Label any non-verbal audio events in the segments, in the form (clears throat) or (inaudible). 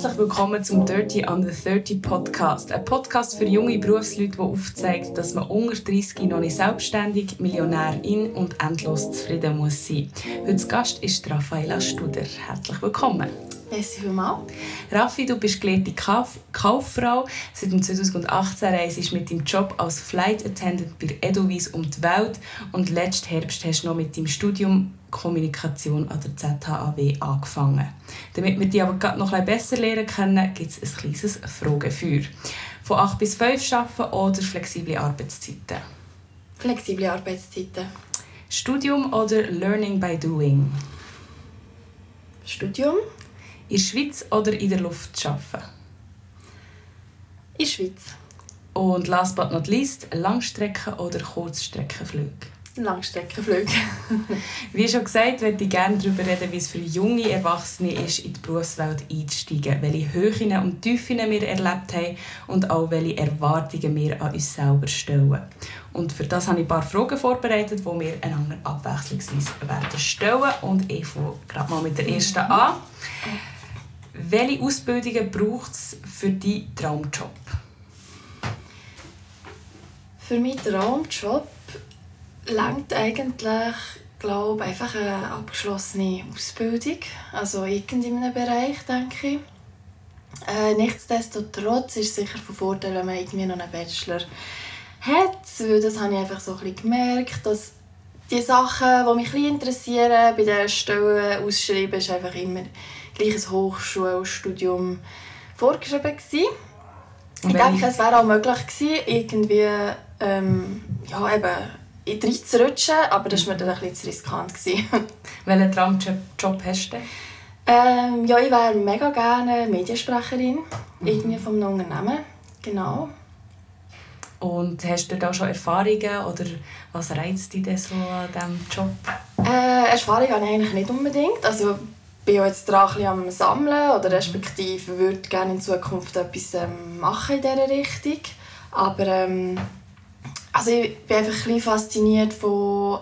Herzlich willkommen zum Dirty Under 30 Podcast. Ein Podcast für junge Berufsleute, der aufzeigt, dass man unter 30 noch nicht selbstständig, Millionärin und endlos zufrieden muss sein. Heute Gast ist Raffaella Studer. Herzlich willkommen. Merci vielmals. Raffi, du bist gelehrte Kauf Kauffrau. Seit 2018 reist du mit deinem Job als Flight Attendant bei Edelweiss um die Welt und letzten Herbst hast du noch mit deinem Studium Kommunikation an der ZHAW angefangen. Damit wir dich aber gerade noch ein besser lernen können, gibt es ein kleines Fragefeuer. Von 8 bis 5 arbeiten oder flexible Arbeitszeiten? Flexible Arbeitszeiten. Studium oder Learning by Doing? Studium. In der Schweiz oder in der Luft arbeiten? In der Schweiz. Und last but not least, Langstrecken- oder Kurzstreckenflüge? Langstreckenflüge. (laughs) wie schon gesagt, möchte ich gerne darüber reden, wie es für junge Erwachsene ist, in die Berufswelt einzusteigen, welche Höhen und Tiefen wir erlebt haben und auch welche Erwartungen wir an uns selber stellen. Und für das habe ich ein paar Fragen vorbereitet, die wir einander abwechslungsweise werden stellen und ich fange gerade mal mit der ersten an. Welche Ausbildungen braucht es für deinen Traumjob? Für meinen Traumjob langt eigentlich glaube einfach eine abgeschlossene Ausbildung, also in einem Bereich, denke ich. Äh, nichtsdestotrotz ist es sicher von Vorteil, wenn man irgendwie noch einen Bachelor hat, weil das habe ich einfach so ein bisschen gemerkt, dass die Sachen, die mich ein interessieren, bei der Stelle ausschreiben, ist einfach immer gleiches Hochschulstudium vorgeschrieben gewesen. Ich denke, es wäre auch möglich gewesen, irgendwie ähm, ja, eben reinzurutschen, aber das war mir dann ein bisschen zu riskant. (laughs) Welchen Traumjob hast du ähm, ja, ich wäre mega gerne Mediensprecherin, mhm. irgendwie von einem Unternehmen, genau. Und hast du da schon Erfahrungen oder was reizt dich denn so an diesem Job? Äh, Erfahrung habe ich eigentlich nicht unbedingt. Also bin jetzt dran am Sammeln oder respektive würde gerne in Zukunft etwas ähm, machen in dieser Richtung. Aber ähm, also ich bin einfach ein fasziniert von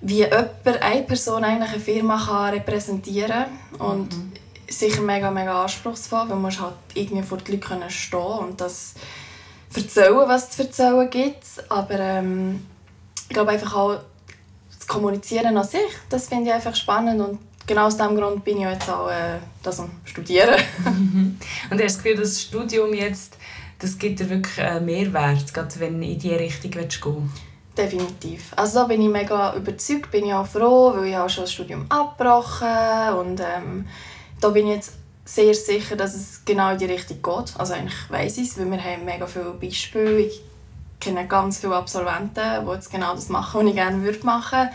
wie jemand, eine Person eigentlich eine Firma kann repräsentieren kann. Und mhm. sicher mega, mega anspruchsvoll, weil man halt irgendwie vor den Leuten stehen und das erzählen, was es zu erzählen gibt. Aber ähm, ich glaube einfach auch, das Kommunizieren an sich, das finde ich einfach spannend und genau aus diesem Grund bin ich jetzt auch äh, das am Studieren. (laughs) und hast du das Gefühl, das Studium jetzt das gibt dir wirklich einen Mehrwert, gerade wenn du in diese Richtung gehen willst? Definitiv. Also da bin ich mega überzeugt, bin ich auch froh, weil ich auch schon das Studium abgebrochen und ähm, da bin ich jetzt sehr sicher, dass es genau in die Richtung geht. Also eigentlich weiss ich es, weil wir haben mega viele Beispiele. Ich kenne ganz viele Absolventen, die jetzt genau das machen, was ich gerne machen würde.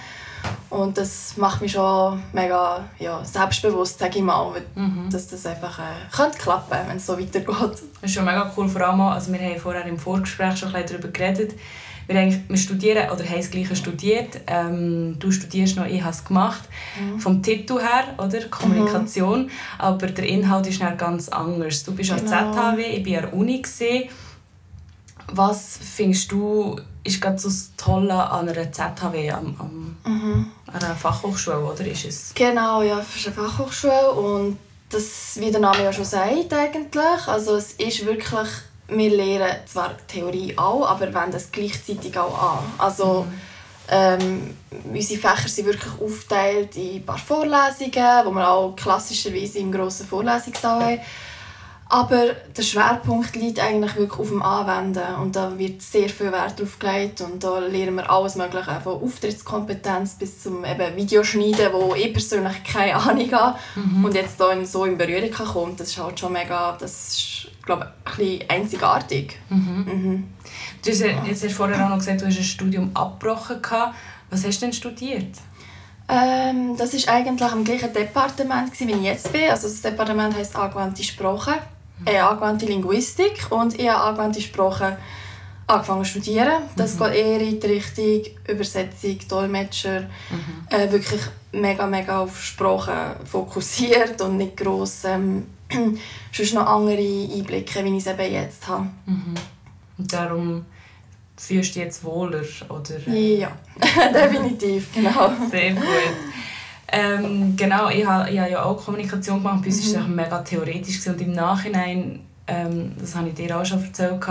Und das macht mich schon mega ja, selbstbewusst, sage ich mal, mhm. dass das einfach äh, könnte klappen wenn es so weitergeht. Das ist schon mega cool, vor allem, also wir haben vorher im Vorgespräch schon ein bisschen darüber geredet, wir, eigentlich, wir studieren oder haben das Gleiche studiert. Ähm, du studierst noch, ich habe es gemacht. Mhm. Vom Titel her, oder? Kommunikation. Mhm. Aber der Inhalt ist ganz anders. Du bist genau. an ZHW, ich war an der Uni. Gewesen. Was findest du ist gerade so das Tolle an einer ZHW, am, am, mhm. an einer Fachhochschule, oder ist es? Genau, ja, es ist eine Fachhochschule und das, wie der Name ja schon sagt eigentlich, also es ist wirklich, wir lernen zwar Theorie auch, aber wenden das gleichzeitig auch an. Also mhm. ähm, unsere Fächer sind wirklich aufgeteilt in ein paar Vorlesungen, wo wir auch klassischerweise im grossen Vorlesungssaal haben aber der Schwerpunkt liegt eigentlich wirklich auf dem Anwenden und da wird sehr viel Wert drauf gelegt und da lernen wir alles mögliche, von Auftrittskompetenz bis zum eben Videoschneiden, wo ich persönlich keine Ahnung habe mhm. und jetzt da so in Berührung kommt, das ist halt schon mega, das ist, glaube ich, ein bisschen einzigartig. Mhm. Mhm. Du hast jetzt hast vorher auch noch gesagt, du hast ein Studium abgebrochen. Was hast du denn studiert? Ähm, das war eigentlich am gleichen Departement, wie ich jetzt bin. Also das Departement heisst Angewandte Sprache äh, angewandte Linguistik und ich habe angewandte Sprache angefangen zu studieren. Das mhm. geht eher in die Richtung Übersetzung, Dolmetscher. Mhm. Äh, wirklich mega, mega auf Sprache fokussiert und nicht gross ähm, (clears throat) sonst noch andere Einblicke, wie ich es eben jetzt habe. Mhm. Und darum fühlst du dich jetzt wohler? Oder? Ja, (laughs) definitiv, genau. Sehr gut. Ähm, genau, ich habe, habe ja auch Kommunikation gemacht. Bei uns mhm. war es mega theoretisch. Und im Nachhinein, ähm, das habe ich dir auch schon erzählt,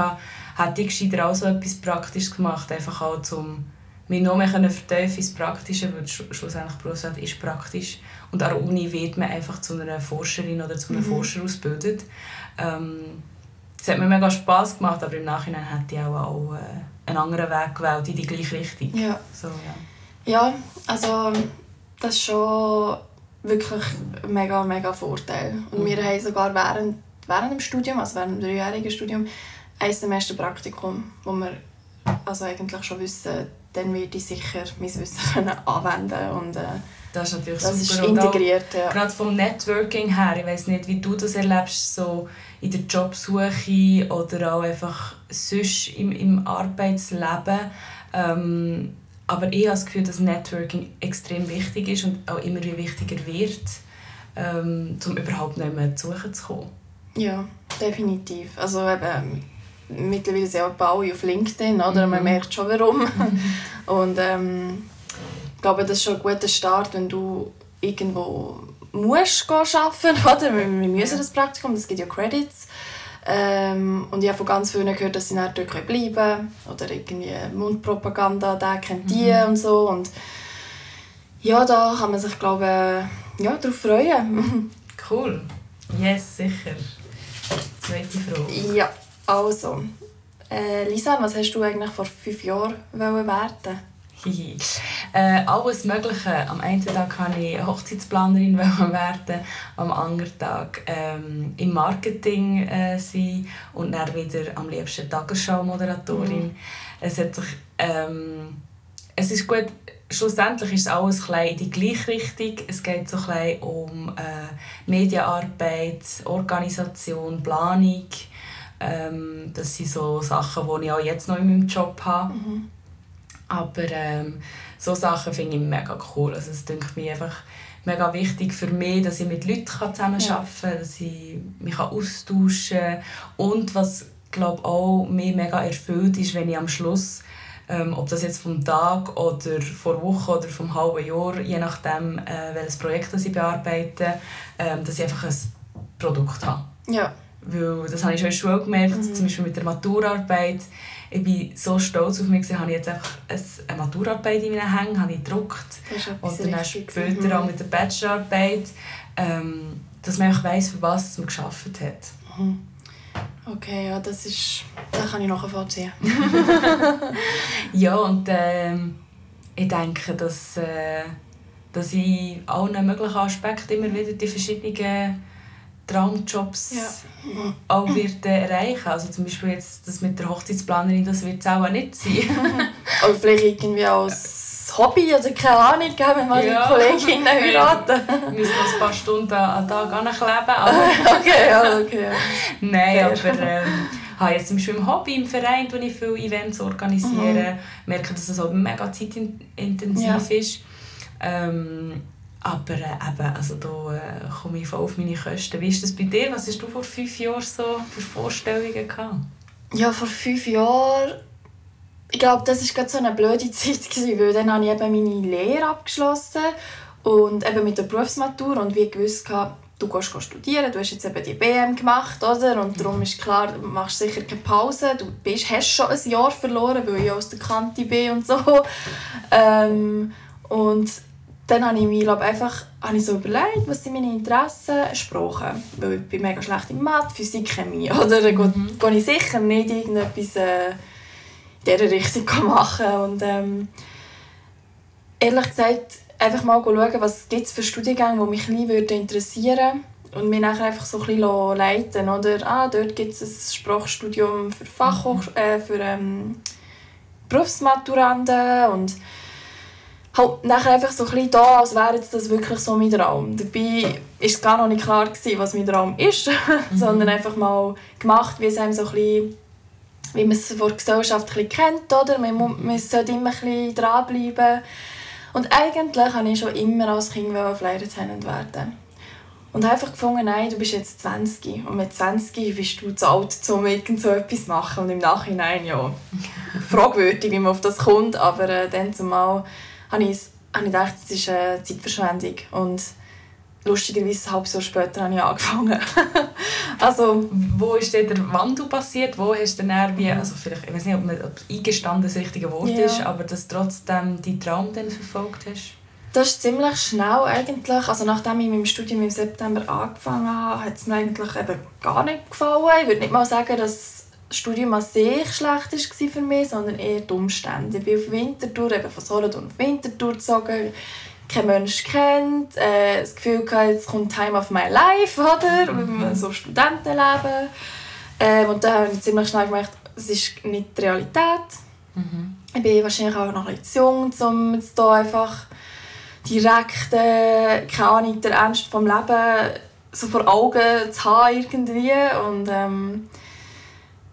hätte ich gescheiter auch so etwas Praktisches gemacht. Einfach auch, um mich noch mehr vertiefen ins Praktische, weil schlussendlich Berufswelt ist praktisch. Und an der Uni wird man einfach zu einer Forscherin oder zu einem mhm. Forscher ausgebildet. Ähm, es hat mir mega Spass gemacht, aber im Nachhinein hätte ich auch, auch äh, einen anderen Weg gewählt, in die gleiche Richtung. Ja. So, ja. ja, also das ist schon wirklich ein mega, mega Vorteil. Und mhm. wir haben sogar während, während dem Studium, also während dem dreijährigen Studium, ein Semester Praktikum, wo wir also eigentlich schon wissen, dann werde ich sicher mein Wissen (laughs) können anwenden und äh, das ist natürlich das super. Ist integriert, ja. Gerade vom Networking her, ich weiß nicht, wie du das erlebst, so in der Jobsuche oder auch einfach sonst im, im Arbeitsleben. Ähm, aber ich habe das Gefühl, dass Networking extrem wichtig ist und auch immer wichtiger wird, ähm, um überhaupt nicht mehr zu suchen zu kommen. Ja, definitiv. Also eben, mittlerweile sehr baue ich auf LinkedIn, oder? Mhm. Man merkt schon warum. Mhm. (laughs) und ähm, ich glaube, das ist schon ein guter Start, wenn du irgendwo musst arbeiten (laughs) oder? Wir, wir müssen das Praktikum, das gibt ja Credits. Ähm, und ich habe von ganz vielen gehört, dass sie nicht dort bleiben können. Oder irgendwie Mundpropaganda, der kennt die mhm. und so. Und ja, da kann man sich, glaube ich, ja, darauf freuen. (laughs) cool. Yes, sicher. Zweite Frage. Ja, also. Äh, Lisa, was hast du eigentlich vor fünf Jahren werden (laughs) äh, alles Mögliche. Am einen Tag wollte ich Hochzeitsplanerin (laughs) werden, am anderen Tag ähm, im Marketing äh, sein und dann wieder am liebsten Tagesschau-Moderatorin. Mhm. Es, hat sich, ähm, es ist gut, schlussendlich ist es alles in die gleiche Richtung. Es geht so ein um äh, Medienarbeit, Organisation, Planung. Ähm, das sind so Sachen, die ich auch jetzt noch in meinem Job habe. Mhm. Aber ähm, so Sachen finde ich mega cool. Also es denke mir einfach mega wichtig für mich, dass ich mit Leuten zusammenarbeiten kann, ja. dass ich mich austauschen kann. Und was glaube auch mich mega erfüllt ist, wenn ich am Schluss ähm, ob das jetzt vom Tag oder vor Woche oder vom halben Jahr, je nachdem, äh, welches Projekt das ich bearbeite, ähm, dass ich einfach ein Produkt habe. Ja. Weil das habe ich schon in der Schule gemerkt, mhm. zum Beispiel mit der Maturarbeit ich bin so stolz auf mich, habe ich jetzt einfach eine Maturarbeit in meinen Hängen, habe ich gedruckt. Und dann später mhm. auch mit der Bachelorarbeit, ähm, dass man einfach weiss, für was man geschafft hat. Mhm. Okay, ja, das ist... Da kann ich nachvollziehen. (laughs) ja, und ähm, ich denke, dass, äh, dass ich allen möglichen Aspekten immer wieder die verschiedenen Traumjobs ja. auch wird äh, erreichen. Also zum Beispiel jetzt das mit der Hochzeitsplanerin, das wird es auch nicht sein. (laughs) oder vielleicht irgendwie als Hobby oder keine Ahnung, wenn wir ja. die Kolleginnen heiraten. Wir müssen noch ein paar Stunden am Tag ankleben. (laughs) Aber okay, ja, okay. Ja. Nein, aber ähm, habe jetzt zum Beispiel im Hobby, im Verein, wo ich viele Events organisiere, mhm. merke, dass es auch mega zeitintensiv ja. ist. Ähm, aber äh, eben, also da äh, komme ich voll auf meine Kosten. Wie ist das bei dir? Was hast du vor fünf Jahren so für Vorstellungen gehabt? Ja, vor fünf Jahren... Ich glaube, das war gerade so eine blöde (laughs) Zeit, gewesen, weil dann habe ich eben meine Lehre abgeschlossen und eben mit der Berufsmatur und wie gewusst du gehst studieren, du hast jetzt eben die BM gemacht, oder? Und darum ist klar, du machst sicher keine Pause, du bist, hast schon ein Jahr verloren, weil ich aus der Kante bin und so. Ähm, und dann habe ich mir glaub, einfach habe ich so überlegt, was sind meine Interessen, Sprachen. Weil ich bin mega schlecht in Mathe, Physik, Chemie. (laughs) Oder dann mhm. gehe ich sicher nicht irgendetwas äh, in dieser Richtung (laughs) machen. Und ähm, ehrlich gesagt, einfach mal schauen, was es für Studiengänge, die mich ein bisschen interessieren würden. Und mich nachher einfach so ein bisschen leiten Oder, ah, dort gibt es ein Sprachstudium für Fachhoch mhm. äh, für ähm, Berufsmaturanten und halt nachher einfach so ein bisschen da, als wäre das wirklich so mein Traum. Dabei war es gar noch nicht klar, gewesen, was mein Traum ist, (laughs) mhm. sondern einfach mal gemacht, wie es einem so ein bisschen, wie man es von der Gesellschaft ein bisschen kennt, oder? Man, man sollte immer ein bisschen dranbleiben. Und eigentlich wollte ich schon immer als Kind Flight Attendant werden. Und einfach gefunden, nein, du bist jetzt 20 und mit 20 bist du zu alt, um irgend so etwas zu machen. Und im Nachhinein, ja, (laughs) fragwürdig, wie man auf das kommt, aber äh, dann zumal habe ich es habe ich gedacht, das ist eine Zeitverschwendung. Und lustigerweise ein halbes Jahr später habe ich angefangen. (laughs) also, wo ist denn der Wandel passiert? Wo hast du dann wie, also vielleicht, ich weiß nicht, ob, man, ob eingestanden das richtige Wort ja. ist, aber dass du trotzdem deinen Traum dann verfolgt hast? Das ist ziemlich schnell eigentlich. Also nachdem ich mit dem Studium im September angefangen habe, hat es mir eigentlich eben gar nicht gefallen. Ich würde nicht mal sagen, dass das Studium an sich schlecht war für mich, sondern eher die Umstände. Ich bin auf Winterthur, eben von Solothurn auf Winterthur gezogen kein Mensch kennt, äh, das Gefühl hatte, jetzt kommt Time of my life, oder? Mhm. So Studentenleben. Ähm, und dann habe ich ziemlich schnell gemerkt, es ist nicht die Realität. Mhm. Ich bin wahrscheinlich auch noch ein bisschen jung, um jetzt hier einfach direkt, äh, keine Ahnung, den Ernst vom Leben so vor Augen zu haben irgendwie. Und ähm,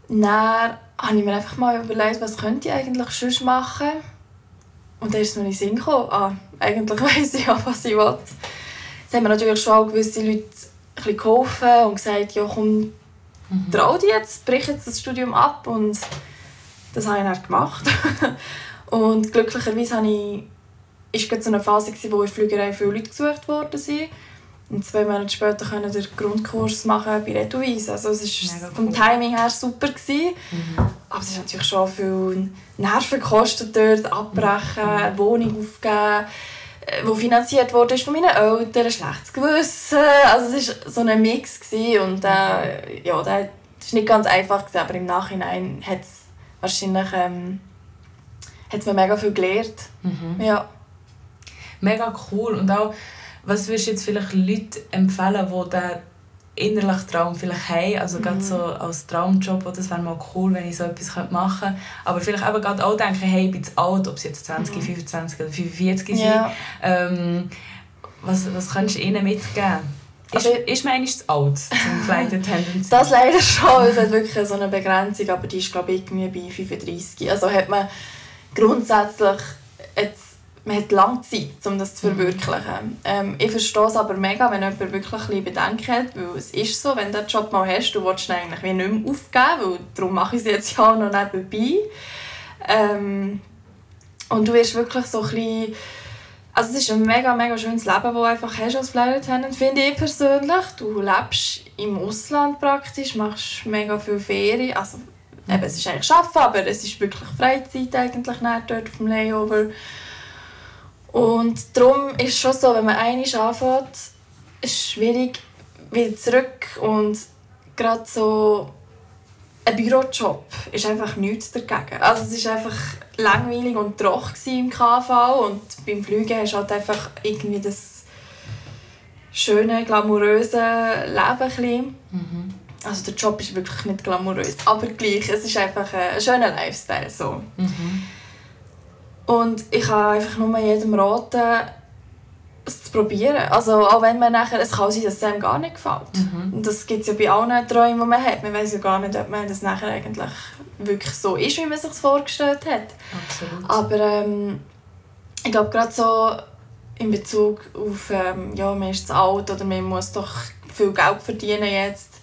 dann habe ich mir einfach mal überlegt, was könnte ich eigentlich sonst machen könnte und dann ist es mir in den Sinn gekommen, ah, eigentlich (laughs) weiss ich ja, was ich will. Es haben mir natürlich schon auch gewisse Leute ein geholfen und gesagt, ja komm, mhm. trau dich jetzt, brich jetzt das Studium ab und das habe ich dann gemacht. (laughs) und glücklicherweise habe ich, ist es so eine Phase, wo in der Flügerei viele Leute gesucht worden sind. Und zwei Monate später können den Grundkurs machen bei Retuise. Also es war vom Timing her super. Gewesen. Mhm. Aber es ist natürlich schon viel Nerven gekostet dort, abbrechen, mhm. eine Wohnung aufgeben, die äh, finanziert wurde von meinen Eltern, ein schlechtes Gewissen. Also es war so ein Mix. Gewesen. Und äh, ja, das war nicht ganz einfach, gewesen, aber im Nachhinein hat es wahrscheinlich ähm, hat's mir mega viel gelernt. Mhm. Ja. Mega cool. Und auch was würdest du jetzt vielleicht Leuten empfehlen, die diesen innerlichen Traum vielleicht haben, also mhm. gerade so als Traumjob, das wäre mal cool, wenn ich so etwas machen könnte, aber vielleicht eben gerade auch denken, hey, ich bin zu alt, ob es jetzt 20, mhm. 25 oder 45 ja. sind, ähm, was, was kannst du ihnen mitgeben? Ist, also, ist man eigentlich zu alt zum Flight (laughs) Attendant? das leider schon, es hat wirklich so eine Begrenzung, aber die ist glaube ich irgendwie bei 35. Also hat man grundsätzlich jetzt man hat lange Zeit, um das zu mhm. verwirklichen. Ähm, ich verstehe es aber mega, wenn jemand wirklich ein Bedenken hat, weil es ist so, wenn du den Job mal hast, du willst ihn eigentlich wie nicht mehr aufgeben, weil darum mache ich es jetzt (laughs) ja noch nebenbei. Ähm, und du wirst wirklich so ein bisschen also es ist ein mega, mega schönes Leben, das du einfach hast als Flight Attendant, finde ich persönlich. Du lebst im Ausland praktisch, machst mega viel Ferien, also eben, es ist eigentlich Arbeiten, aber es ist wirklich Freizeit eigentlich dort auf dem Layover. Und darum ist es schon so, wenn man einmal anfängt, ist es schwierig, wieder zurück. Und gerade so ein Bürojob ist einfach nichts dagegen. Also es war einfach langweilig und trocken im KV und beim Fliegen hast du halt einfach irgendwie das schöne, glamouröse Leben. Mhm. Also der Job ist wirklich nicht glamourös, aber gleich, es ist einfach ein schöner Lifestyle. So. Mhm. Und ich kann einfach nur jedem raten, es zu probieren. Also auch wenn man nachher, es kann sein, dass es einem gar nicht gefällt. Mhm. Und das gibt es ja bei allen Träumen, die man hat. Man weiß ja gar nicht, ob man das nachher eigentlich wirklich so ist, wie man sich vorgestellt hat. Absolut. Aber ähm, ich glaube gerade so in Bezug auf, ähm, ja, man ist zu alt oder man muss doch viel Geld verdienen jetzt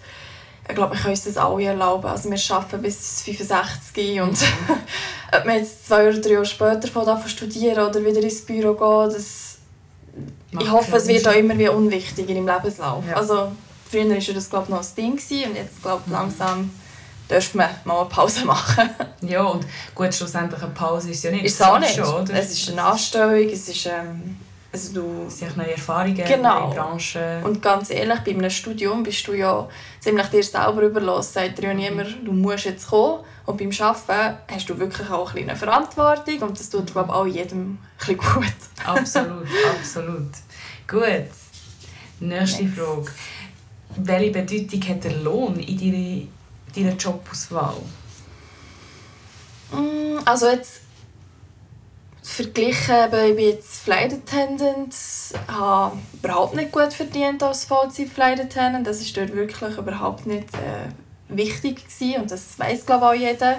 ich glaube, wir können uns das alle erlauben. Also wir arbeiten bis 65 und mhm. (laughs) ob man jetzt zwei oder drei Jahre später von studieren oder wieder ins Büro gehen, das ich hoffe, es wird auch immer wie unwichtiger im Lebenslauf. Ja. Also früher war das glaube ich, noch ein Ding und jetzt glaube ich, mhm. langsam dürfen wir mal eine Pause (laughs) machen. ja, und gut, schlussendlich eine Pause ist ja nicht. Ist es auch nicht. Schon, es ist eine Anstellung, es ist... Ähm, also du siehst neue Erfahrungen, genau. neue Branchen. Und ganz ehrlich, bei einem Studium bist du ja ziemlich dir selber überlassen. Sagt dir ja niemand, du musst jetzt kommen. Und beim Arbeiten hast du wirklich auch eine Verantwortung und das tut, glaube ich, auch jedem ein gut. absolut, (laughs) absolut. Gut. Nächste Next. Frage. Welche Bedeutung hat der Lohn in deiner, deiner Jobauswahl? Mm, also jetzt verglichen, ich bin jetzt Flight Attendant, habe überhaupt nicht gut verdient als Vollzeit Flight Attendant. Das ist dort wirklich überhaupt nicht äh, wichtig gewesen und das weiß glaube auch jeder.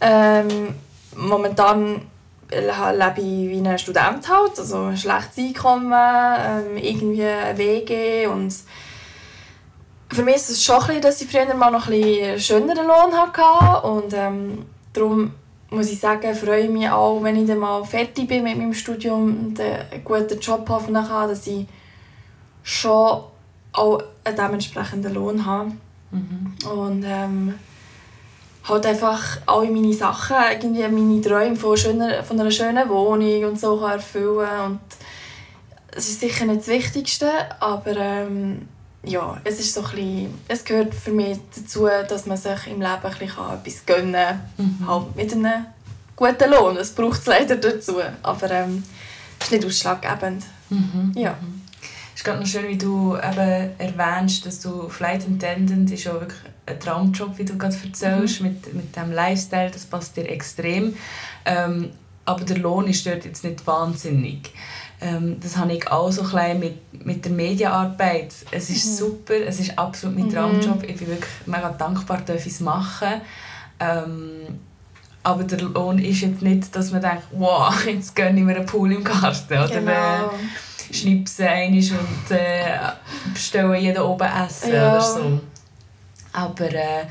Ähm, momentan lebe ich wie ein Student halt, also ein schlechtes Einkommen, ähm, irgendwie ein WG und für mich ist es schon ein dass ich früher mal noch ein schöneren Lohn hatte und ähm, darum muss ich sagen, freue ich mich auch, wenn ich dann mal fertig bin mit meinem Studium und einen guten Job hoffentlich habe, dass ich schon auch einen dementsprechenden Lohn habe. Mhm. Und ähm, halt einfach alle meine Sachen, irgendwie meine Träume von, schöner, von einer schönen Wohnung und so kann erfüllen und es ist sicher nicht das Wichtigste, aber ähm, ja, es ist so ein bisschen, es gehört für mich dazu, dass man sich im Leben ein bisschen etwas gönnen kann, mhm. halt mit einem guten Lohn, das braucht es leider dazu, aber ähm, es ist nicht ausschlaggebend. Mhm. Ja. Es ist gerade noch schön, wie du eben erwähnst, dass du Flight Attendant ist auch wirklich ein Traumjob, wie du gerade erzählst, mhm. mit, mit dem Lifestyle, das passt dir extrem. Ähm, aber der Lohn ist dort jetzt nicht wahnsinnig. Ähm, das habe ich auch so ein mit, mit der Medienarbeit. Es ist mhm. super, es ist absolut mein mhm. Traumjob. Ich bin wirklich mega dankbar, dass ich es machen ähm, aber der Lohn ist jetzt nicht, dass man denkt, wow, (laughs) jetzt gönne ich mir einen Pool im Garten. Oder genau. Schnipsen und äh, bestellen jeden oben Essen ja. oder so. Aber äh,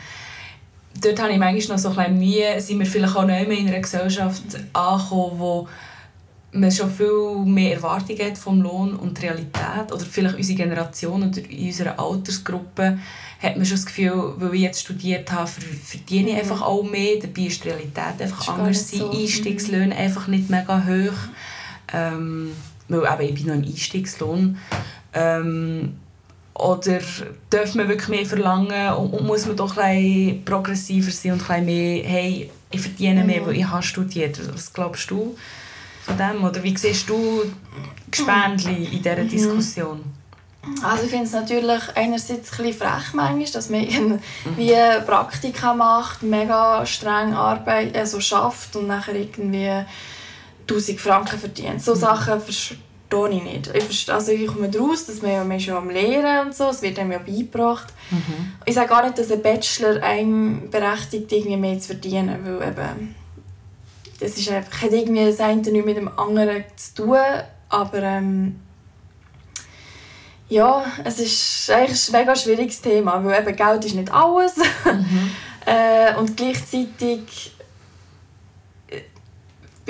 dort habe ich manchmal noch so ein bisschen Mühe, sind wir vielleicht auch nicht mehr in einer Gesellschaft angekommen, wo man schon viel mehr Erwartungen hat vom Lohn und der Realität. Oder vielleicht unsere Generation oder in unserer Altersgruppe hat man schon das Gefühl, weil ich jetzt studiert habe, verdiene ich mhm. einfach auch mehr. Dabei ist die Realität einfach anders. So. Einstiegslöhne mhm. einfach nicht mega hoch. Ähm, weil eben, ich bin noch im Einstiegslohn. Ähm, oder darf man wirklich mehr verlangen und, und muss man doch ein progressiver sein und ein mehr, hey, ich verdiene mehr, mhm. weil ich habe studiert. Was glaubst du von dem? Oder wie siehst du Gespendli in dieser mhm. Diskussion? Also ich finde es natürlich einerseits ein bisschen frech manchmal, dass man mhm. wie Praktika macht, mega streng arbeitet, also schafft und nachher irgendwie 1000 Franken verdient. So mhm. Sachen verstehe ich nicht. Ich, verstehe, also ich komme daraus, dass man, ja, man ja am Lehren und so, es wird einem ja beigebracht. Mhm. Ich sage gar nicht, dass ein Bachelor einem berechtigt, irgendwie mehr zu verdienen, weil eben, das ist einfach, hat irgendwie das eine nicht mit dem anderen zu tun, aber ähm, ja, es ist eigentlich ein mega schwieriges Thema, weil eben Geld ist nicht alles mhm. (laughs) äh, und gleichzeitig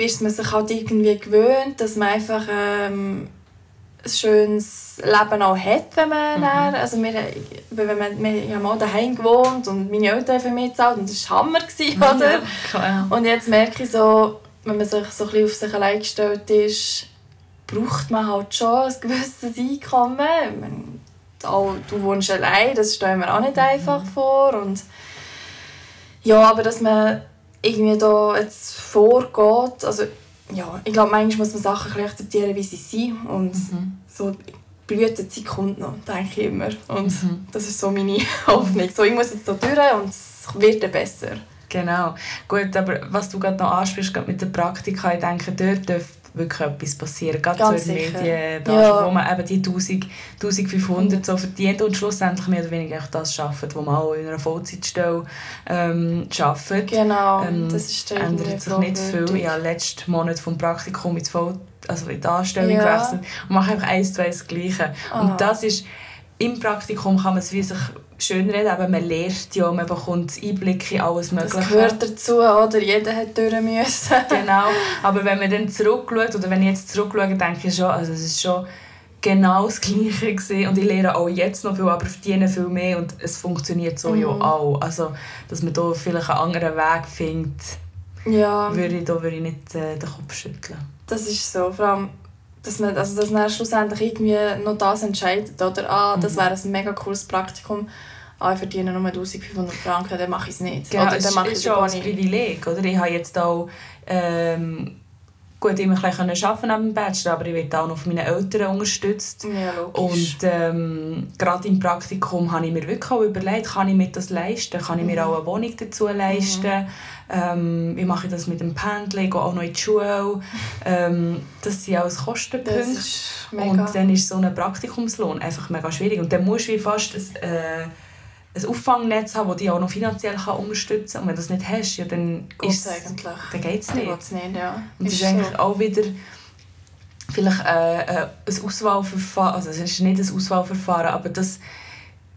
bis man sich halt irgendwie gewöhnt, dass man einfach ähm, ein schönes Leben auch hat, wenn man mhm. dann, also wir, wenn man, wir haben auch daheim gewohnt und meine Eltern haben mich gezahlt und das war Hammer, gewesen, (laughs) oder? Ja, klar. Und jetzt merke ich so, wenn man sich so ein bisschen auf sich allein gestellt ist, braucht man halt schon ein gewisses Einkommen. Meine, auch, du wohnst allein, das stellen wir auch nicht mhm. einfach vor und ja, aber dass man irgendwie da jetzt vorgeht. Also, ja, ich glaube, manchmal muss man Sachen akzeptieren, wie sie sind. Und mhm. so Blütezeit kommt noch, denke ich immer. Und mhm. das ist so meine (laughs) Hoffnung. So, ich muss jetzt da durch und es wird dann besser. Genau. Gut, aber was du gerade noch ansprichst, gerade mit der Praktika, ich denke, dort dürfte wirklich etwas passieren. Gerade Ganz so in der Medienbranche, ja. wo man eben die 1000, 1500 so verdient und schlussendlich mehr oder weniger das schafft, was man auch in einer Vollzeitstelle ähm, schafft. Genau, ähm, das ist ändert sich nicht viel. Ich habe letzten Monat vom Praktikum ins Voll also in die Anstellung ja. gewechselt und mache einfach eins zu eins das Gleiche. Aha. Und das ist, im Praktikum kann man es wie sich schön reden, aber man lernt ja, man bekommt Einblicke in alles Mögliche. Das gehört dazu, oder? Jeder hat durch müssen. (laughs) genau, aber wenn man dann zurückschaut, oder wenn ich jetzt zurückschaue, denke ich schon, also es ist schon genau das Gleiche gewesen. und ich lerne auch jetzt noch viel, aber verdiene viel mehr und es funktioniert so mhm. ja auch. Also, dass man da vielleicht einen anderen Weg findet, ja. würde ich, da würde ich nicht äh, den Kopf schütteln. Das ist so, vor allem dass man also dass man schlussendlich irgendwie noch das entscheidet oder ah, das mhm. wäre ein mega cooles Praktikum ah, ich verdiene nur 1500 Franken, dann mache ich es nicht. Genau, oder dann mache ist schon ein Privileg. Oder? Ich habe jetzt auch ähm, gut immer ein bisschen arbeiten dem Bachelor, aber ich werde auch noch von meinen Eltern unterstützt. Ja, und ähm, gerade im Praktikum habe ich mir wirklich auch überlegt, kann ich mir das leisten? Kann ich mir mhm. auch eine Wohnung dazu leisten? Mhm. Ähm, wie mache ich das mit dem Pendeln? Gehe auch noch in die Schule? Ähm, das sind alles Kostenpunkte. Und dann ist so ein Praktikumslohn einfach mega schwierig. Und dann musst du fast... Ein, äh, ein Auffangnetz haben, das dich auch noch finanziell kann unterstützen kann. Und wenn du das nicht hast, ja, dann, ist eigentlich. dann geht es nicht. nicht ja. Und es ist, ist eigentlich so. auch wieder vielleicht äh, äh, ein Auswahlverfahren, also es ist nicht ein Auswahlverfahren, aber das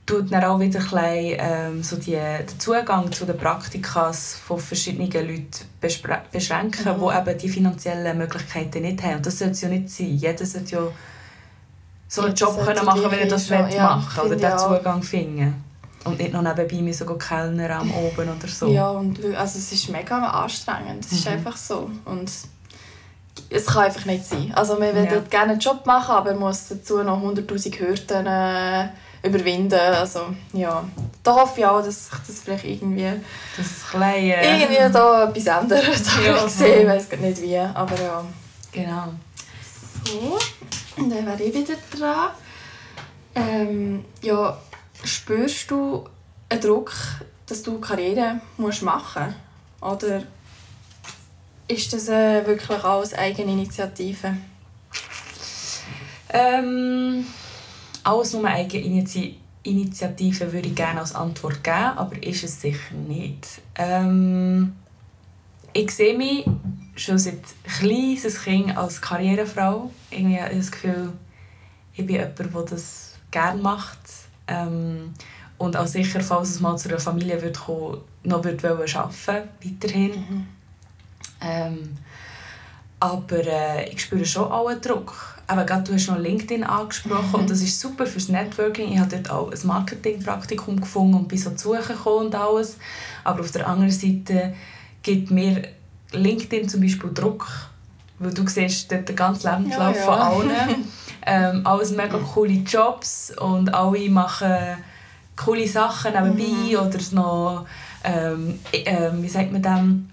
tut dann auch wieder ein bisschen, ähm, so die, den Zugang zu den Praktikas von verschiedenen Leuten beschränken, mhm. die eben die finanziellen Möglichkeiten nicht haben. Und das sollte es ja nicht sein. Jeder sollte ja so einen Job können machen wenn er das schon, ja, machen oder den Zugang finden. Und nicht noch nebenbei müssen so Kellner am oben oder so. Ja, und also es ist mega anstrengend. Es mhm. ist einfach so. Und es kann einfach nicht sein. Also man will ja. gerne einen Job machen, aber man muss dazu noch 100'000 Hürden äh, überwinden. Also ja, da hoffe ich auch, dass sich das vielleicht irgendwie... Das kleine... Irgendwie da etwas ändert. (laughs) Ja, ich sehe, ich weiß nicht wie, aber ja. Genau. So, und dann wäre ich wieder dran. Ähm, ja, spürst du einen Druck, dass du Karriere machen musst? Oder ist das äh, wirklich alles Eigeninitiative? Ähm, alles nur Eigeninitiative würde ich gerne als Antwort geben, aber ist es sicher nicht. Ähm, ich sehe mich schon seit kleines Kind als Karrierefrau. Irgendwie habe ich das Gefühl, ich bin jemand, der das gerne macht. Ähm, und auch sicher, falls es mal zu einer Familie wird kommen, noch wird arbeiten weiterhin. Mhm. Ähm, aber äh, ich spüre schon auch einen Druck. Aber gerade du hast noch LinkedIn angesprochen mhm. und das ist super fürs Networking. Ich habe dort auch ein Marketingpraktikum gefunden und bin so zu suchen und alles. Aber auf der anderen Seite gibt mir LinkedIn zum Beispiel Druck, weil du siehst dort den ganzen Lebenslauf ja, ja. von allen. (laughs) ähm, alles mega coole Jobs und alle machen coole Sachen nebenbei mhm. oder noch, ähm, äh, wie sagt man dem,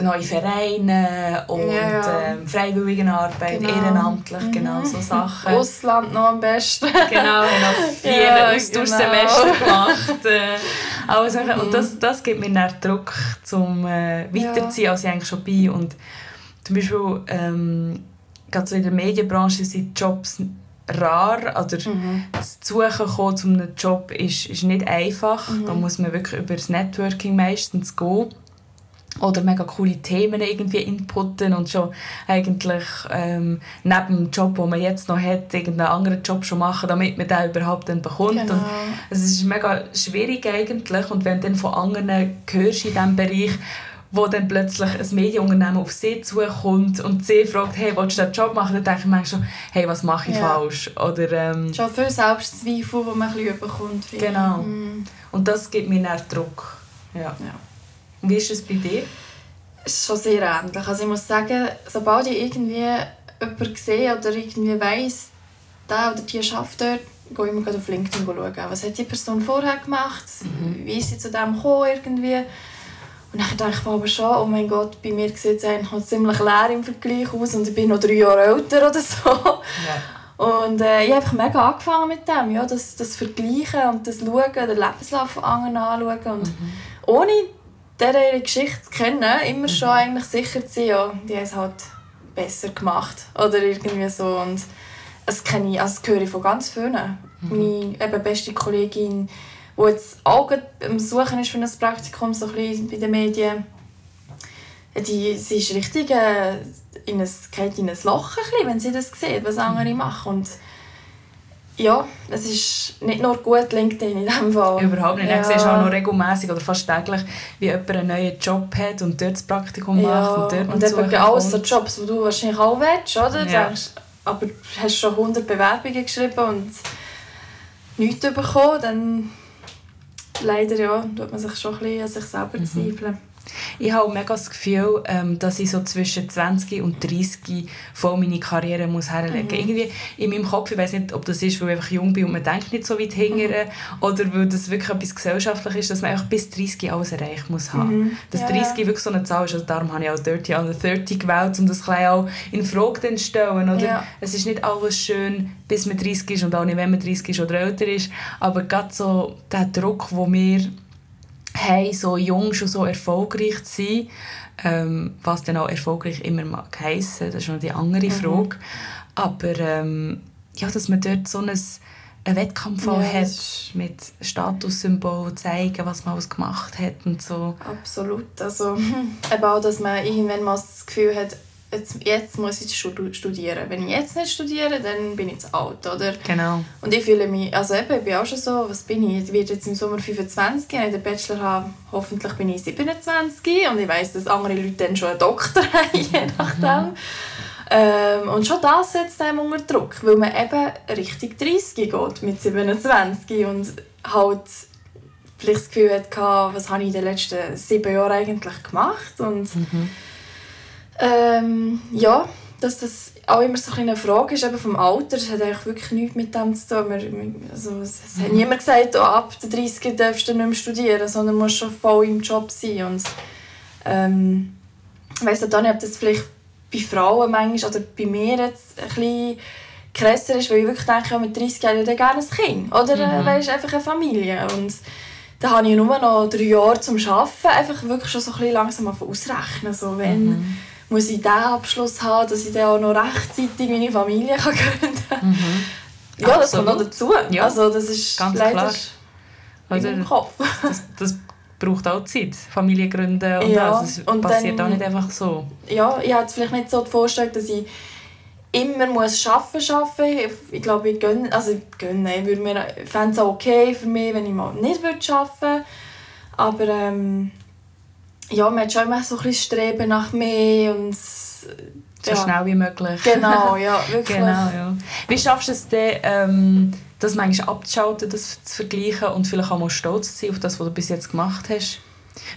neue Vereine und ja, ja. Ähm, Freiwilligenarbeit, genau. ehrenamtlich, mhm. genau so Sachen. Ausland noch am besten. genau, ich habe (laughs) ja, genau. gemacht. Äh, also, mhm. Und das, das gibt mir dann Druck, zum äh, weiterziehen, als ich eigentlich schon bin. Und zum Beispiel, ähm, gerade so in der Medienbranche sind Jobs rar oder mhm. das Suchen kommen zu einem Job ist, ist nicht einfach. Mhm. Da muss man wirklich über das Networking meistens gehen oder mega coole Themen irgendwie inputten und schon eigentlich ähm, neben dem Job, den man jetzt noch hat, irgendeinen anderen Job schon machen, damit man den überhaupt dann bekommt. Genau. Und es ist mega schwierig eigentlich und wenn du dann von anderen hörst in diesem Bereich, wo dann plötzlich ein Medienunternehmen auf sie zukommt und sie fragt, hey, willst du diesen Job machen? Dann denke ich mir schon, hey, was mache ich ja. falsch? Oder, ähm, schon viel Selbstzweifel, die man ein bisschen bekommt. Genau. Mm. Und das gibt mir dann Druck. Ja. ja. Wie ist es bei dir? Es ist schon sehr ähnlich. Also ich muss sagen, sobald ich irgendwie jemanden sehe oder irgendwie weiss, der oder die schafft dort, gehe ich immer auf LinkedIn schauen. Was hat die Person vorher gemacht? Mhm. Wie ist sie zu dem gekommen irgendwie? Und dann denke ich mir aber schon, oh mein Gott, bei mir sieht es eigentlich ziemlich leer im Vergleich aus und ich bin noch drei Jahre älter oder so. Ja. Und äh, ich habe mega angefangen mit dem, ja, das, das Vergleichen und das Schauen, den Lebenslauf anderen anschauen. Und mhm. ohne diese Geschichte zu kennen, immer schon mhm. eigentlich sicher zu sein, ja, die haben es halt besser gemacht. Oder irgendwie so. Und das, kenne ich, also das höre ich von ganz vielen. Mhm. Meine eben beste Kollegin, die jetzt auch am Suchen ist für ein Praktikum, so ein bei den Medien, die, sie ist richtig äh, in ein, geht in ein Loch, ein bisschen, wenn sie das sieht, was andere mhm. machen. Und ja, es ist nicht nur gut LinkedIn in diesem Fall. Überhaupt nicht. Ja. Du siehst auch noch regelmäßig oder fast täglich, wie jemand einen neuen Job hat und dort das Praktikum ja. macht und dort Und eben alles so Jobs, die du wahrscheinlich auch willst, oder? Ja. Denkst, aber du hast schon 100 Bewerbungen geschrieben und nichts bekommen, dann leider ja, tut man sich schon ein bisschen an sich selber mhm. zweifeln. Ich habe mega das Gefühl, ähm, dass ich so zwischen 20 und 30 voll meine Karriere muss herlegen muss. Mhm. Irgendwie in meinem Kopf, ich weiß nicht, ob das ist, weil ich einfach jung bin und man denkt nicht so weit hingern, mhm. oder weil das wirklich etwas gesellschaftlich ist, dass man einfach bis 30 alles erreicht muss haben. Mhm. Dass ja. 30 wirklich so eine Zahl ist, also darum habe ich auch Dirty Under 30 gewählt, um das auch in Frage zu stellen. Oder? Ja. Es ist nicht alles schön, bis man 30 ist und auch nicht, wenn man 30 ist oder älter ist, aber gerade so der Druck, den wir hey, so jung schon so erfolgreich zu sein, ähm, was dann auch erfolgreich immer mag heissen, das ist noch die andere mhm. Frage. Aber ähm, ja, dass man dort so ein einen Wettkampf ja, hat mit Statussymbol zeigen, was man alles gemacht hat und so. Absolut. Also eben auch, dass man irgendwann mal das Gefühl hat, jetzt, jetzt muss ich studieren. Wenn ich jetzt nicht studiere, dann bin ich zu alt, oder? Genau. Und ich fühle mich, also eben, ich bin auch schon so, was bin ich? Ich werde jetzt im Sommer 25, wenn ich den Bachelor habe, hoffentlich bin ich 27 und ich weiß, dass andere Leute dann schon einen Doktor (laughs) haben, je nachdem. Mhm. Ähm, und schon das setzt einem unter Druck, weil man eben Richtung 30 geht mit 27 und halt vielleicht das Gefühl hatte, was habe ich in den letzten sieben Jahren eigentlich gemacht und mhm. Ähm, ja, dass das auch immer so eine Frage ist eben vom Alter, das hat eigentlich wirklich nichts mit dem zu tun. Also, es mhm. hat niemand gesagt, oh, ab der 30 darfst du nicht mehr studieren, sondern musst schon voll im Job sein und ähm, ich weiss auch nicht, ob das vielleicht bei Frauen manchmal oder bei mir jetzt ein bisschen krasser ist, weil ich wirklich denke, mit 30 Jahren hätte ich gerne ein Kind oder mhm. weißt, einfach eine Familie und da habe ich nur noch drei Jahre zum Arbeiten, einfach wirklich schon so ein bisschen langsam ausrechnen, so wenn mhm. Muss ich diesen Abschluss haben, dass ich dann auch noch rechtzeitig meine Familie kann gründen kann. Mhm. Ja, das kommt noch dazu. Ja. Also das ist Ganz leider klar. Also, im Kopf. Das, das braucht auch Zeit, Familie gründen und ja, das. Es passiert dann, auch nicht einfach so. Ja, ich hatte vielleicht nicht so die Vorstellung, dass ich immer muss arbeiten muss. Ich glaube, ich gönne, also ich gönne, ich würde mir, fände es auch okay für mich, wenn ich mal nicht arbeiten würde. Aber ähm, ja, man hat schon immer so ein bisschen Streben nach mehr und so ja. schnell wie möglich. Genau, (laughs) ja, wirklich. genau, ja. Wie schaffst du es denn, ähm, das manchmal abzuschalten, das zu vergleichen und vielleicht auch mal stolz zu sein auf das, was du bis jetzt gemacht hast?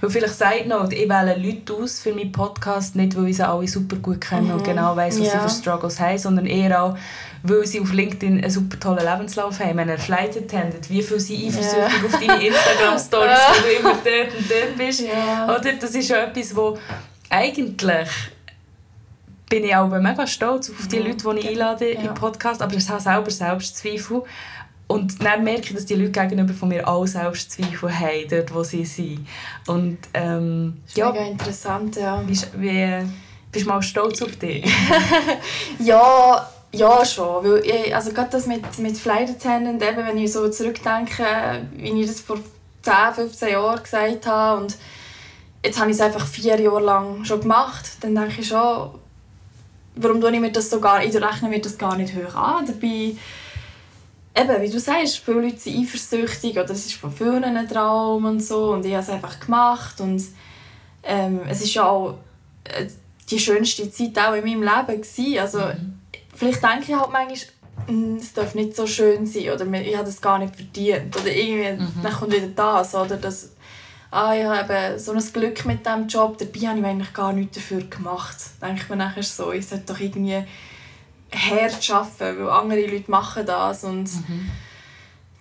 Weil vielleicht sagt noch, ich wähle Leute aus für meinen Podcast, nicht weil ich sie alle super gut kenne mhm. und genau weiss, was ja. sie für Struggles haben, sondern eher auch, weil sie auf LinkedIn einen super tollen Lebenslauf haben. Wenn ihr Flight Attendant, wie viel sie eifersüchtig yeah. auf deine Instagram-Stories, (laughs) wo du immer dort und dort bist. Yeah. Oder? Das ist schon etwas, wo eigentlich bin ich auch mega stolz auf die Leute, die ich einlade ja. im Podcast, aber ich habe selber Selbstzweifel. Und dann merke ich, dass die Leute gegenüber von mir auch Selbstzweifel haben, dort wo sie sind. Und, ähm, das ist ja, mega interessant, ja. Wie, wie, bist du mal stolz auf dich? (laughs) ja, ja, schon. Weil ich, also gerade das mit, mit Flight Attendant, eben, wenn ich so zurückdenke, wie ich das vor 10, 15 Jahren gesagt habe und jetzt habe ich es einfach vier Jahre lang schon gemacht, dann denke ich schon, warum tue ich mir das so gar, ich rechne mir das gar nicht hoch an. Dabei eben, wie du sagst, viele Leute sind eifersüchtig oder es ist von vielen ein Traum und so und ich habe es einfach gemacht und ähm, es ist ja auch äh, die schönste Zeit auch in meinem Leben gewesen. also mhm. Vielleicht denke ich halt manchmal hm, es darf nicht so schön sein oder ich habe das gar nicht verdient oder irgendwie mhm. dann kommt wieder das oder das ah, ich habe so ein Glück mit diesem Job, dabei habe ich eigentlich gar nichts dafür gemacht. Denke ich mir nachher so, ich sollte doch irgendwie hart arbeiten, weil andere Leute machen das und mhm.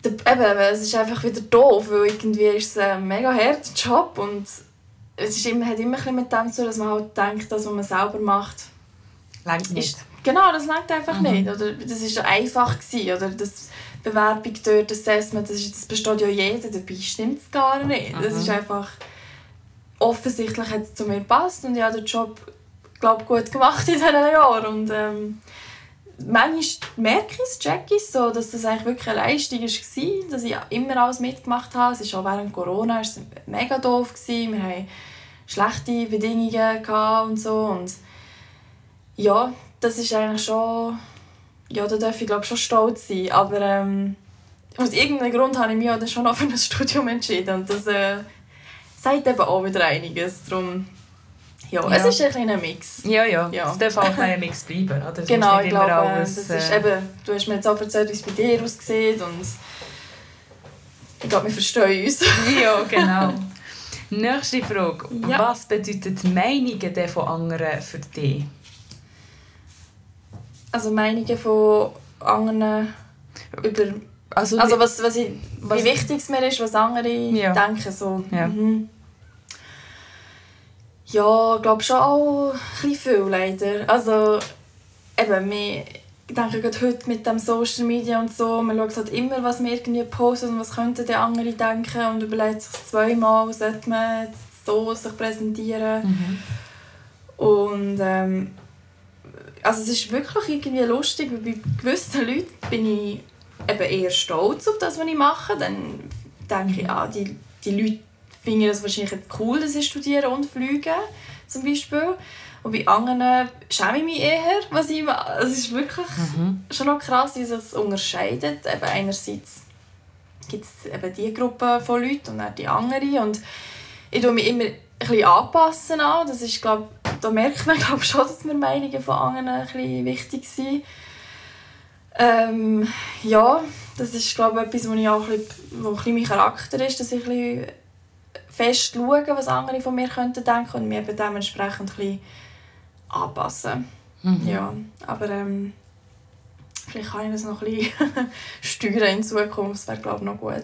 eben, es ist einfach wieder doof, weil irgendwie ist es ein mega harter Job und es ist immer, hat immer ein mit dem zu tun, dass man halt denkt, dass was man selber macht, Längt nicht. Ist, genau, das längt einfach mhm. nicht. Oder das war so einfach gewesen, oder das Bewerbung dort, Assessment, das, ist, das besteht ja jeder, dabei stimmt es gar nicht. Mhm. Das ist einfach offensichtlich hat es zu mir gepasst und ich habe den Job glaub, gut gemacht in diesen Jahren und ähm, manchmal merke ich es, check ich so, dass das eigentlich wirklich eine Leistung war, dass ich immer alles mitgemacht habe. Es war auch während Corona es mega doof. Gewesen. Wir hatten schlechte Bedingungen und so. Und ja, das ist eigentlich schon... Ja, da darf ich glaube schon stolz sein. Aber ähm, aus irgendeinem Grund habe ich mich dann schon noch für ein (laughs) Studium entschieden. Und das äh, sagt eben auch wieder einiges. Darum ja, ja, es ist ein kleiner Mix. Ja, ja, ja. Es darf auch ein Mix bleiben. Oder? Das genau, ich glaube, alles, das ist äh... eben, du hast mir jetzt auch erzählt, wie es bei dir aussieht und ich glaube, wir verstehen uns. ja, genau. (laughs) Nächste Frage. Ja. Was bedeuten die Meinungen von anderen für dich? Also Meinungen von anderen über... Also, also was, was ich, was wie wichtig es mir ist, was andere ja. denken. So. Ja. Mhm. Ja, ich glaube schon auch ein viel leider. Also eben, wir, ich denke gerade heute mit dem Social Media und so, man schaut halt immer, was wir irgendwie posten und was könnten die anderen denken und überlegt sich zweimal, sollte man so sich präsentieren. Mhm. Und ähm, also es ist wirklich irgendwie lustig, weil bei gewissen Leuten bin ich eben eher stolz auf das, was ich mache. Dann denke ich, ah, die, die Leute finde ich das wahrscheinlich cool, dass ich studiere und fliege, zum Beispiel. Und bei anderen schäme ich mich eher, was ich mache. Es ist wirklich mhm. schon noch krass, wie sich das unterscheidet. Eben einerseits gibt es eben diese Gruppe von Leuten und dann die andere. Und ich tue mich immer ein bisschen anpassen an. Das ist, glaub, da merkt man (laughs) glaub, schon, dass mir Meinungen von anderen ein bisschen wichtig sind. Ähm, ja, das ist glaube ich etwas, ich auch ein bisschen, ein bisschen mein Charakter ist, dass ich ein bisschen fest schaue, was andere von mir könnten denken und mich eben dementsprechend ein bisschen anpassen. Mhm. Ja, aber ähm, vielleicht kann ich das noch ein bisschen (laughs) steuern in Zukunft, das wäre glaube ich noch gut.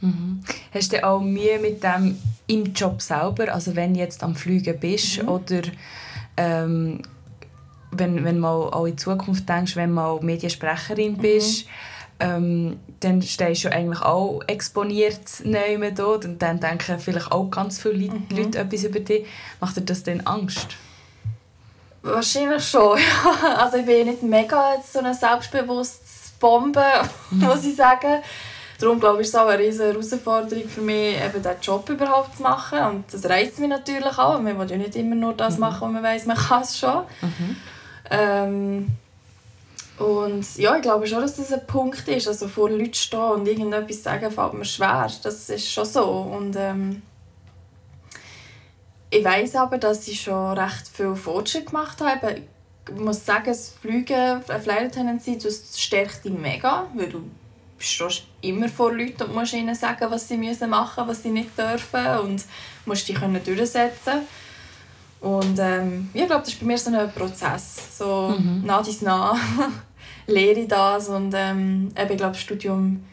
Mhm. Hast du auch Mühe mit dem im Job selber, also wenn du jetzt am Fliegen bist mhm. oder ähm, wenn, wenn du auch in Zukunft denkst, wenn du mal Mediensprecherin mhm. bist, mhm. ähm, dann stehst du eigentlich auch exponiert neu dort und dann denken vielleicht auch ganz viele Leute, mhm. Leute etwas über dich. Macht dir das denn Angst? Wahrscheinlich schon, (laughs) ja. Also ich bin nicht mega so eine selbstbewusste Bombe, (laughs) mhm. muss ich sagen. Darum glaube ich, ist es auch eine riesige Herausforderung für mich, eben diesen Job überhaupt zu machen. Und das reizt mich natürlich auch. Man will ja nicht immer nur das mhm. machen, was man weiß, man kann es schon. Mhm. Ähm, und ja, ich glaube schon, dass das ein Punkt ist. Also vor Leuten stehen und irgendetwas sagen, fällt mir schwer. Das ist schon so. Und ähm, ich weiß aber, dass ich schon recht viel Fortschritt gemacht habe. Ich muss sagen, das Fliegen, Flight das stärkt dich mega, weil du stehst immer vor Leuten und musst ihnen sagen, was sie müssen machen müssen, was sie nicht dürfen und musst dich können durchsetzen Und ähm, ich glaube, das ist bei mir so ein Prozess. So mhm. nah dies nah (laughs) lehre ich das und ähm, ich glaube, das Studium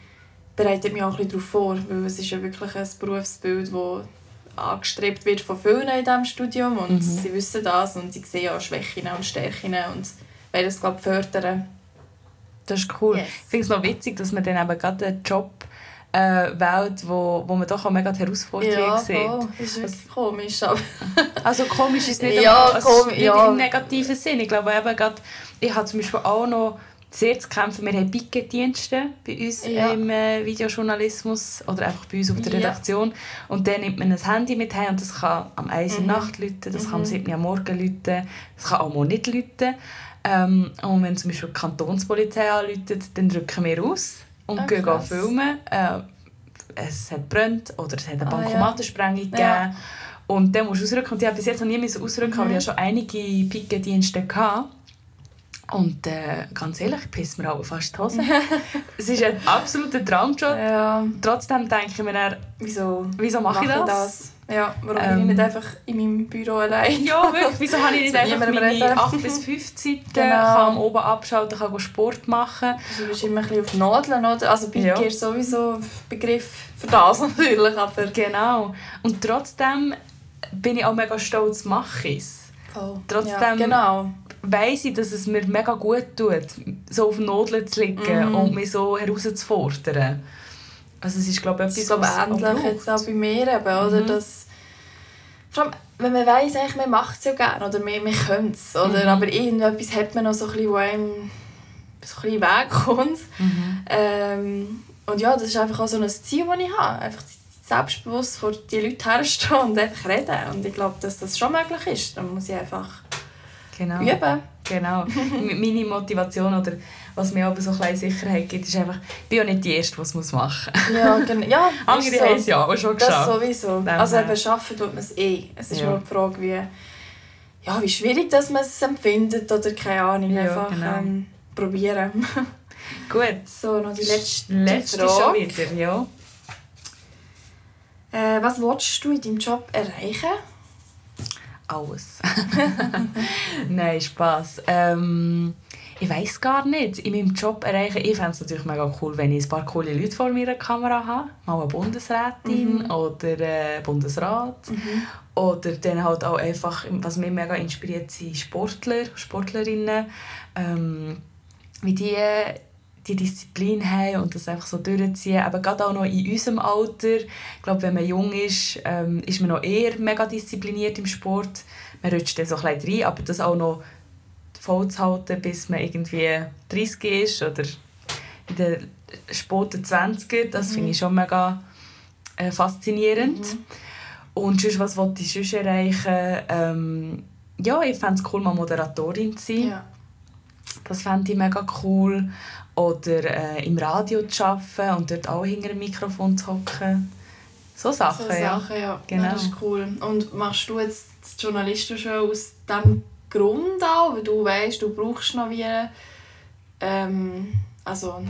bereitet mich auch ein bisschen darauf vor, weil es ist ja wirklich ein Berufsbild, das angestrebt wird von vielen in diesem Studium und mhm. sie wissen das und sie sehen auch Schwächen und Stärken und wollen das glaube fördern. Das ist cool. Yes. Ich finde es noch witzig, dass man dann eben gerade einen Job äh, wählt, wo, wo man doch auch mega die Herausforderungen ja, sieht. Ja, das ist wirklich komisch. Aber (laughs) also komisch ist nicht, ja, immer, also nicht ja. im negativen Sinn. Ich glaube eben gerade, ich habe zum Beispiel auch noch sehr zu kämpfen. Wir haben Picketdienste bei uns ja. im äh, Videojournalismus oder einfach bei uns auf der Redaktion. Ja. Und dann nimmt man ein Handy mit heim und das kann am 1 mhm. Nacht läuten, das mhm. kann am 7 Uhr Morgen läuten, das kann auch mal nicht läuten. Ähm, und wenn zum Beispiel die Kantonspolizei anläutet, dann drücken wir aus und oh, gehen filmen. Äh, es hat brennt oder es hat eine Bankomatensprengung ah, ja. gegeben. Und dann musst du ausrücken. Und ich habe bis jetzt noch nie ausrücken, mhm. aber ich hatte schon einige Picketdienste. Gehabt. Und äh, ganz ehrlich, ich pisse mir auch fast die Hose. (laughs) es ist ein absoluter Traumjob. Ja. Trotzdem denke ich mir dann, wieso, wieso mache ich das? das? Ja, warum ähm, bin ich nicht ähm, einfach in meinem Büro allein? ja, wirklich. Wieso habe ich (laughs) nicht einfach meine 8 bis 5 Zeiten, genau. kann oben abschalten, kann Sport machen. Also du bist immer ein bisschen auf Nadeln, oder? Also Bike ja. ist sowieso Begriff für das (laughs) natürlich, aber... Genau. Und trotzdem bin ich auch mega stolz, mache ich es. Oh. Trotzdem ja, genau. weiss ich, dass es mir mega gut tut, so auf Nadeln zu liegen mm. und mich so herauszufordern. Also es ist glaube ich etwas, so ähnlich jetzt auch bei mir eben, oder? Mhm. Dass, vor allem, wenn man weiss, eigentlich, man macht es ja gerne oder man, man könnte es, oder? Mhm. aber irgendetwas hat man noch so ein bisschen, wo einem so ein bisschen wegkommt. Mhm. Ähm, und ja, das ist einfach auch so ein Ziel, das ich habe. Einfach selbstbewusst vor die Leute herstehen und einfach reden. Und ich glaube, dass das schon möglich ist. Dann muss ich einfach genau. üben. Genau. (laughs) Meine Motivation oder was mir aber so eine Sicherheit gibt, ist einfach, ich bin ja nicht die Erste, die es machen muss. Ja, genau. Ja, (laughs) Andere so. haben es ja auch schon geschafft. Das sowieso. Dem also eben, schaffen tut man es eh. Es ist ja. nur die Frage, wie, ja, wie schwierig dass man es empfindet oder keine Ahnung. Ja, einfach genau. ähm, probieren. (laughs) Gut. So, noch die letzte, letzte Frage. schon wieder, ja. Äh, was willst du in deinem Job erreichen? Alles. (laughs) Nein, Spass. Ähm, ich weiß gar nicht, in meinem Job erreichen. Ich fände es natürlich mega cool, wenn ich ein paar coole Leute vor meiner Kamera habe. Mal eine Bundesrätin mhm. oder ein Bundesrat. Mhm. Oder dann halt auch einfach, was mich mega inspiriert, sind Sportler, Sportlerinnen. Ähm, wie die die Disziplin haben und das einfach so durchziehen. Aber gerade auch noch in unserem Alter, ich glaube, wenn man jung ist, ähm, ist man noch eher mega diszipliniert im Sport. Man rutscht dann so ein bisschen rein, aber das auch noch voll zu halten, bis man irgendwie 30 ist oder in den späten 20 das mhm. finde ich schon mega äh, faszinierend. Mhm. Und sonst, was wollte ich sonst erreichen? Ähm, ja, ich fände es cool, mal Moderatorin zu sein. Ja. Das fände ich mega cool. Oder äh, im Radio zu arbeiten und dort auch hinter dem Mikrofon zu hocken. So Sachen, so ja. Sachen, ja. Genau. Ja, das ist cool. Und machst du jetzt die Journalisten schon aus diesem Grund auch, weil du weißt, du brauchst noch wie... Ähm, also,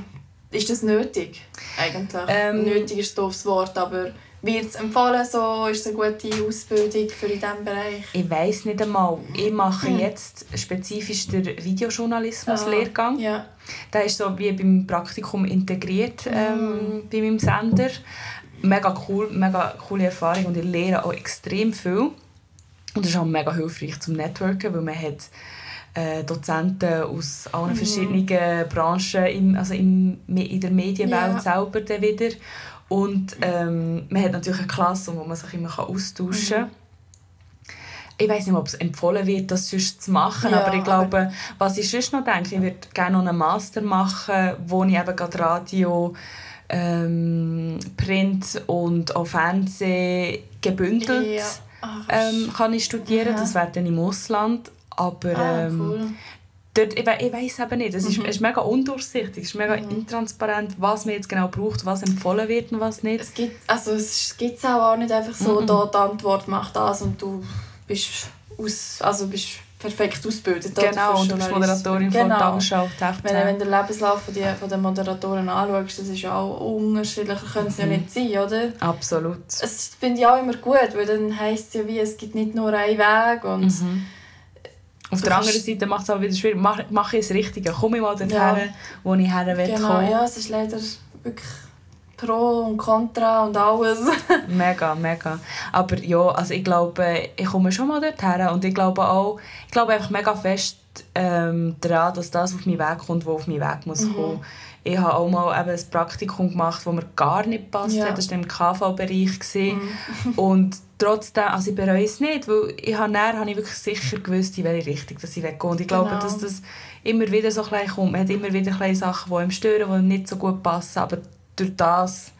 ist das nötig eigentlich? Ähm, nötig ist ein doofes Wort, aber wird es empfohlen, so ist es eine gute Ausbildung für in diesem Bereich? Ich weiß nicht einmal. Ich mache hm. jetzt spezifisch den Videojournalismus-Lehrgang. Ah, ja. Der ist so wie beim Praktikum integriert ähm, hm. bei meinem Sender. Mega cool, mega coole Erfahrung und ich lehre auch extrem viel. Und das ist auch mega hilfreich zum Networken, weil man hat äh, Dozenten aus allen mhm. verschiedenen Branchen im, also im, in der Medienwelt ja. selber dann wieder. Und ähm, man hat natürlich eine Klasse, wo man sich immer austauschen kann. Mhm. Ich weiß nicht, ob es empfohlen wird, das sonst zu machen, ja, aber ich glaube, aber was ich sonst noch denke, ich würde gerne noch einen Master machen, wo ich eben gerade Radio, ähm, Print und auch Fernsehen gebündelt ja. Ähm, kann ich studieren. Ja. Das wäre dann im Ausland. Aber ah, ähm, cool dort, ich, ich weiß eben nicht, es ist, mhm. ist mega undurchsichtig, es ist mega mhm. intransparent, was man jetzt genau braucht, was empfohlen wird und was nicht. Es gibt also es gibt auch nicht einfach so, mhm. da die Antwort macht das und du bist aus, also bist perfekt ausgebildet. Genau, und du bist Moderatorin genau. von Tagesschau. Wenn, wenn du den Lebenslauf von, die, von den Moderatoren anschaust, das ist ja auch unterschiedlich, können es mhm. ja nicht sein, oder? Absolut. Das finde ich auch immer gut, weil dann heisst es ja wie, es gibt nicht nur einen Weg und mhm auf der anderen Seite macht es aber wieder schwierig. Mache mach ich das Richtige? Komme ich mal dorthin, ja. wo ich her will genau, kommen? Ja, es ist leider wirklich Pro und Contra und alles. (laughs) mega, mega. Aber ja, also ich glaube, ich komme schon mal dorthin und ich glaube auch, ich glaube einfach mega fest ähm, daran, dass das auf meinen Weg kommt, was auf meinen Weg muss mhm. kommen. Ich habe auch mal eben ein Praktikum gemacht, das mir gar nicht passt ja. Das war im KV-Bereich. Mhm. (laughs) und trotzdem, also ich bereue es nicht, weil ich habe, näher, habe ich wirklich sicher gewusst, in welche Richtung dass ich weggehe. Und ich glaube, genau. dass das immer wieder so klein kommt. Man hat immer wieder kleine Sachen, die ihm stören, die ihm nicht so gut passen. Aber durch das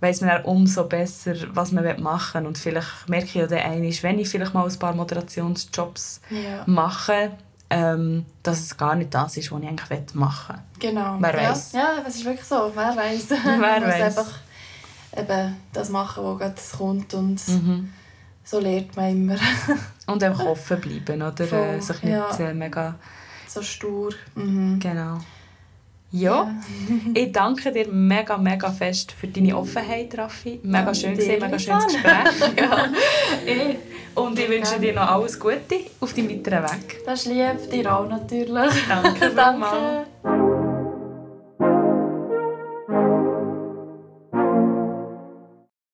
weiß man dann umso besser, was man machen will. Und vielleicht merke ich ja dann einmal, wenn ich vielleicht mal ein paar Moderationsjobs ja. mache, ähm, dass es gar nicht das ist, was ich eigentlich machen will. Genau. Wer weiß. Ja, ja, es ist wirklich so. Wer weiß. (laughs) Wer weiß. einfach eben das machen, was gerade kommt und mhm. so lernt man immer. (laughs) und einfach offen bleiben, oder? Voll, sich nicht ja. Äh, mega... So stur. Mhm. Genau. Ja, ja. (laughs) ich danke dir mega, mega fest für deine Offenheit, Raffi. Mega schön gesehen, mega schönes Gespräch. (laughs) ja. Und ich wünsche dir noch alles Gute auf deinem weiteren Weg. Das ist lieb, dir auch natürlich. Danke, (laughs) danke.